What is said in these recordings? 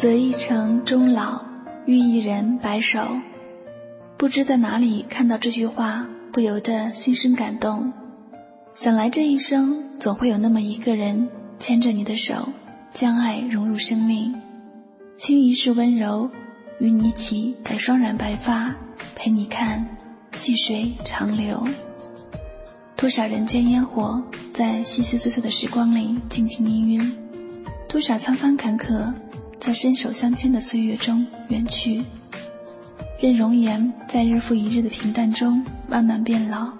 择一城终老，遇一人白首。不知在哪里看到这句话，不由得心生感动。想来这一生总会有那么一个人牵着你的手，将爱融入生命，倾一世温柔，与你一起待双染白发，陪你看细水长流。多少人间烟火，在细细碎碎的时光里静听氤氲；多少沧桑坎坷。在伸手相牵的岁月中远去，任容颜在日复一日的平淡中慢慢变老。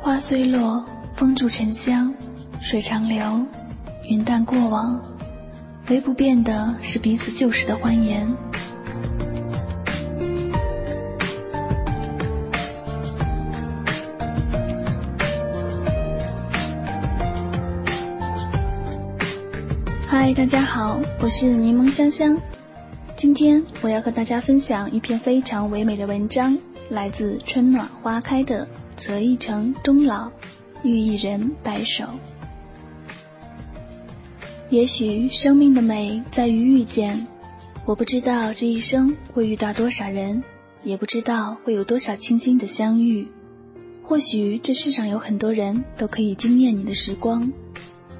花虽落，风住沉香，水长流，云淡过往，唯不变的是彼此旧时的欢颜。大家好，我是柠檬香香。今天我要和大家分享一篇非常唯美的文章，来自春暖花开的“择一城终老，遇一人白首”。也许生命的美在于遇见，我不知道这一生会遇到多少人，也不知道会有多少清新的相遇。或许这世上有很多人都可以惊艳你的时光。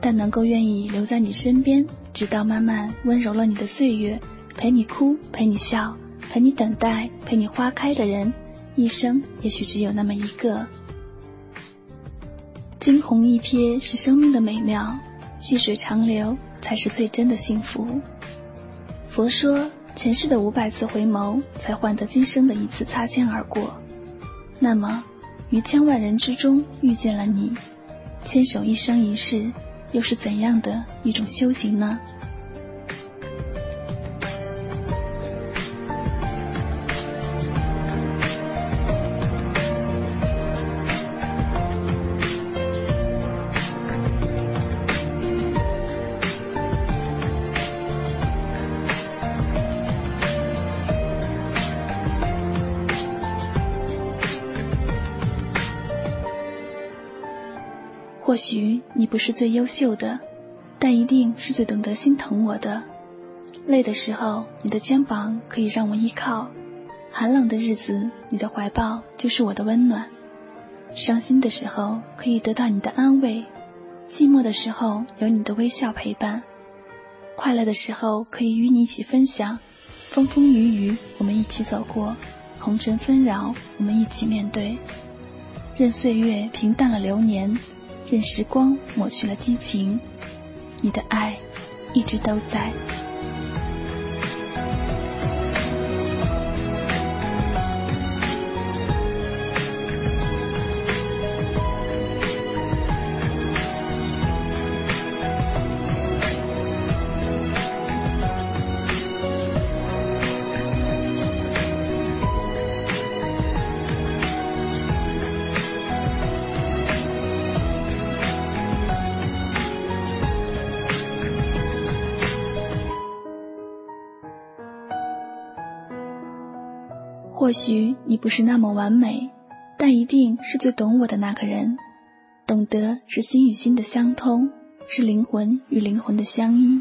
但能够愿意留在你身边，直到慢慢温柔了你的岁月，陪你哭，陪你笑，陪你等待，陪你花开的人，一生也许只有那么一个。惊鸿一瞥是生命的美妙，细水长流才是最真的幸福。佛说，前世的五百次回眸，才换得今生的一次擦肩而过。那么，于千万人之中遇见了你，牵手一生一世。又是怎样的一种修行呢？或许你不是最优秀的，但一定是最懂得心疼我的。累的时候，你的肩膀可以让我依靠；寒冷的日子，你的怀抱就是我的温暖；伤心的时候，可以得到你的安慰；寂寞的时候，有你的微笑陪伴；快乐的时候，可以与你一起分享；风风雨雨，我们一起走过；红尘纷扰，我们一起面对。任岁月平淡了流年。任时光抹去了激情，你的爱一直都在。或许你不是那么完美，但一定是最懂我的那个人。懂得是心与心的相通，是灵魂与灵魂的相依。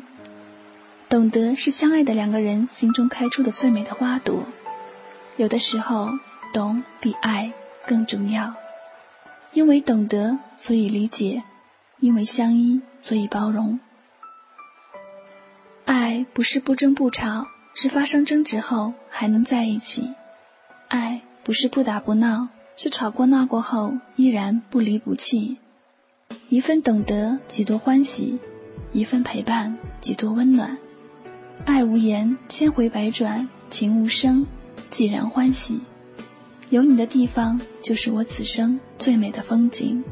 懂得是相爱的两个人心中开出的最美的花朵。有的时候，懂比爱更重要。因为懂得，所以理解；因为相依，所以包容。爱不是不争不吵，是发生争执后还能在一起。不是不打不闹，是吵过闹过后依然不离不弃。一份懂得，几多欢喜；一份陪伴，几多温暖。爱无言，千回百转；情无声，既然欢喜。有你的地方，就是我此生最美的风景。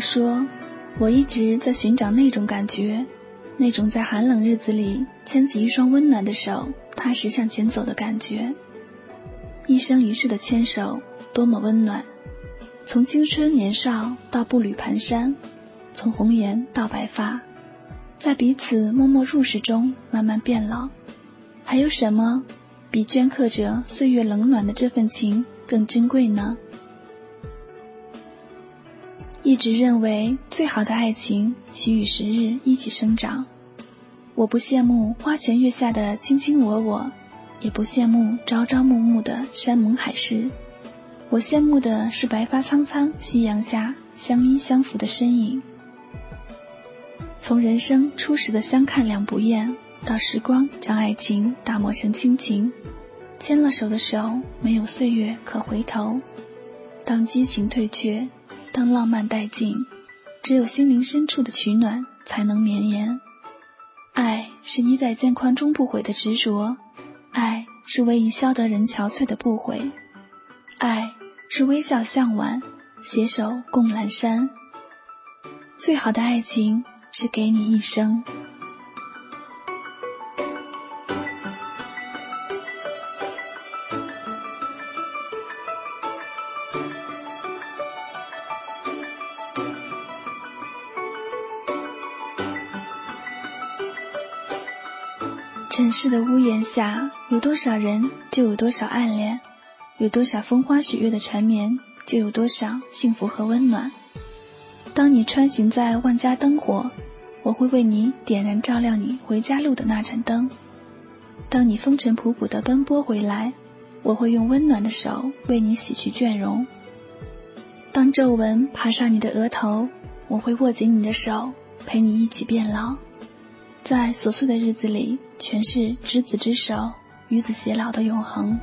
说：“我一直在寻找那种感觉，那种在寒冷日子里牵起一双温暖的手，踏实向前走的感觉。一生一世的牵手，多么温暖！从青春年少到步履蹒跚，从红颜到白发，在彼此默默入世中慢慢变老。还有什么比镌刻着岁月冷暖的这份情更珍贵呢？”一直认为最好的爱情需与时日一起生长。我不羡慕花前月下的卿卿我我，也不羡慕朝朝暮暮的山盟海誓。我羡慕的是白发苍苍夕阳下相依相扶的身影。从人生初始的相看两不厌，到时光将爱情打磨成亲情，牵了手的手没有岁月可回头。当激情退却。当浪漫殆尽，只有心灵深处的取暖才能绵延。爱是衣在渐宽终不悔的执着，爱是为伊消得人憔悴的不悔，爱是微笑向晚，携手共阑珊。最好的爱情是给你一生。城市的屋檐下，有多少人，就有多少暗恋；有多少风花雪月的缠绵，就有多少幸福和温暖。当你穿行在万家灯火，我会为你点燃照亮你回家路的那盏灯；当你风尘仆仆的奔波回来，我会用温暖的手为你洗去倦容；当皱纹爬上你的额头，我会握紧你的手，陪你一起变老。在琐碎的日子里，全是执子之手，与子偕老的永恒。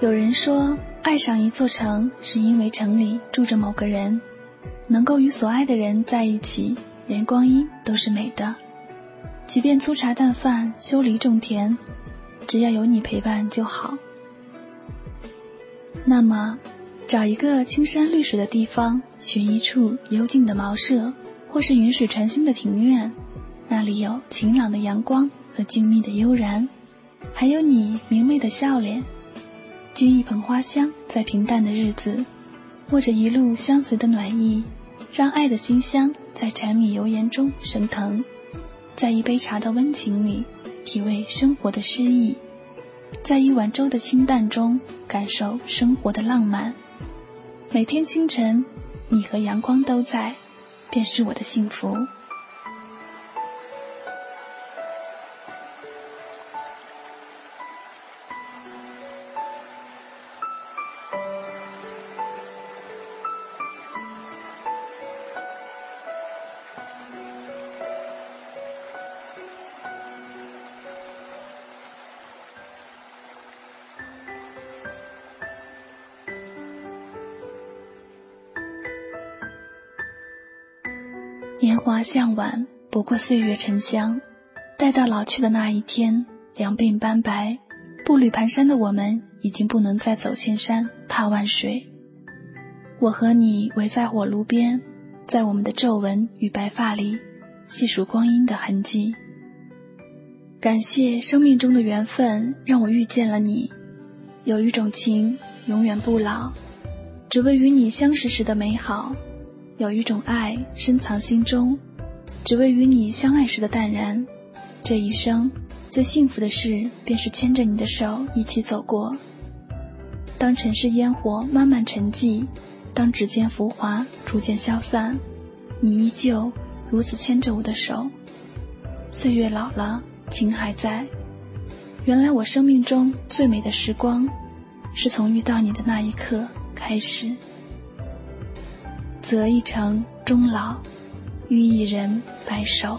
有人说，爱上一座城，是因为城里住着某个人，能够与所爱的人在一起，连光阴都是美的。即便粗茶淡饭、修篱种田，只要有你陪伴就好。那么，找一个青山绿水的地方，寻一处幽静的茅舍，或是云水禅心的庭院，那里有晴朗的阳光和静谧的悠然，还有你明媚的笑脸。掬一捧花香，在平淡的日子，握着一路相随的暖意，让爱的馨香在柴米油盐中升腾。在一杯茶的温情里，体味生活的诗意；在一碗粥的清淡中，感受生活的浪漫。每天清晨，你和阳光都在，便是我的幸福。年华向晚，不过岁月沉香。待到老去的那一天，两鬓斑白，步履蹒跚的我们，已经不能再走千山踏万水。我和你围在火炉边，在我们的皱纹与白发里，细数光阴的痕迹。感谢生命中的缘分，让我遇见了你。有一种情，永远不老，只为与你相识时的美好。有一种爱深藏心中，只为与你相爱时的淡然。这一生最幸福的事，便是牵着你的手一起走过。当尘世烟火慢慢沉寂，当指尖浮华逐渐消散，你依旧如此牵着我的手。岁月老了，情还在。原来我生命中最美的时光，是从遇到你的那一刻开始。择一城终老，遇一人白首。